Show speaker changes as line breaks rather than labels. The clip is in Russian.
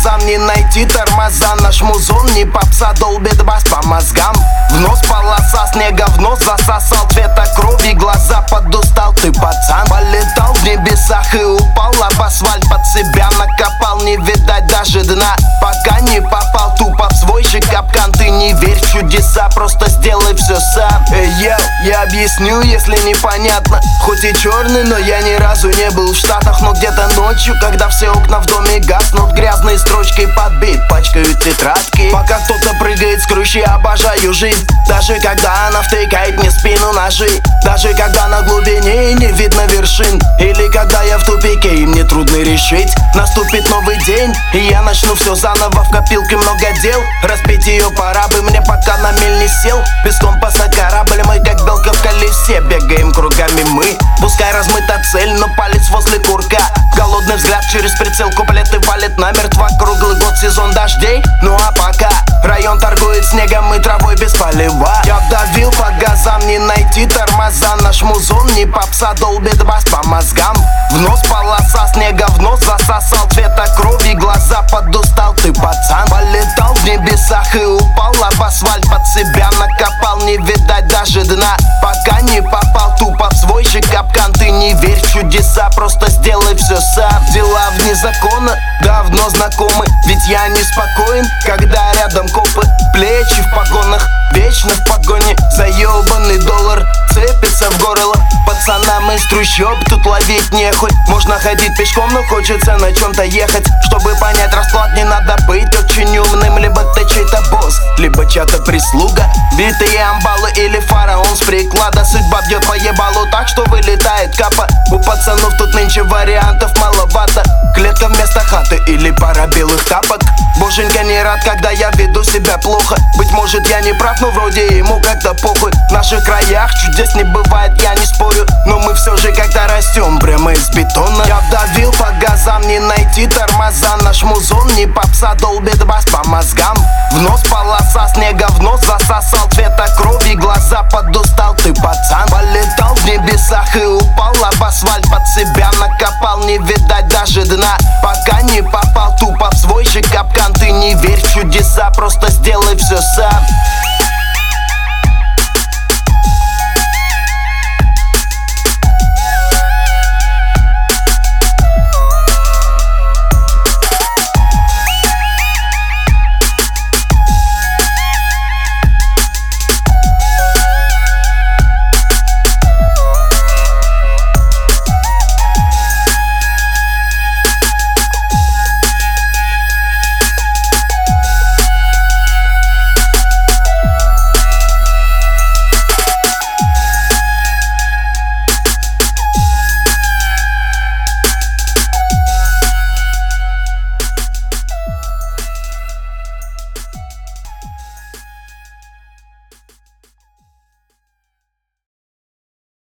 газам Не найти тормоза. Наш музон не попса Долбит бас по мозгам. В нос полоса снега В нос засосал. Цвета крови Глаза подустал. Ты пацан. Полетал в небесах и упал Об асфальт. Под себя накопал Не видать даже дна. Пока не попал тупо в свой же капкан. Ты не верь в чудеса Просто сделай все сам. Эй, я, я объясню, если непонятно. Хоть и черный, но я ни разу не был в Штатах. Но где-то ночью, когда все окна в доме гаснут Грязные строчки под бит пачкают тетрадки. Пока кто-то прыгает с крыши, обожаю жизнь Даже когда она втыкает мне спину ножи. Даже когда на глубине не видно вершин. Или когда я в тупике и мне трудно решить. Наступит новый день, и я начну все заново. В копилке много дел, разбить ее пора бы мне Пока на мель не сел, песком посадь размыта цель, но палец возле курка. Голодный взгляд через прицел, куплеты валит намертво. Круглый год сезон дождей, ну а пока. Район торгует снегом и травой без полива. Я вдавил по газам, не найти тормоза. Наш музон не попса, долбит бас по мозгам. В нос полоса снега, в нос засосал. Цвета крови Глаза подустал. Ты чудеса, просто сделай все сам. Дела вне закона, давно знакомы Ведь я неспокоен, когда рядом копы Плечи в погонах, вечно в погоне. Заебанный доллар цепится в горло Пацанам из трущоб тут ловить не хоть Можно ходить пешком, но хочется на чем-то ехать. Чтобы понять расклад, не надо быть очень умным Либо чей-то босс, либо чья-то прислуга. Битые амбалы или фараон с приклада. Судьба бьет по ебалу так, что вылетает капа. У пацанов тут нынче вариантов маловато. Клетка вместо хаты или пара белых тапок. Боженька не рад, когда я веду себя плохо. Быть может я не прав, но вроде ему как-то похуй. В наших краях чудес не бывает, я не спорю. Но мы все же как-то растем прямо из бетона. Я вдавил по газам, не найти тормоза. Наш музон не попса, долбит бас по мозгам в нос полоса снега, в нос засосал цвета крови Глаза подустал, ты пацан Полетал в небесах и упал об асфальт. Под себя накопал, не видать даже дна. Пока не попал тупо в свой же капкан. Ты не верь в чудеса, просто сделай все сам.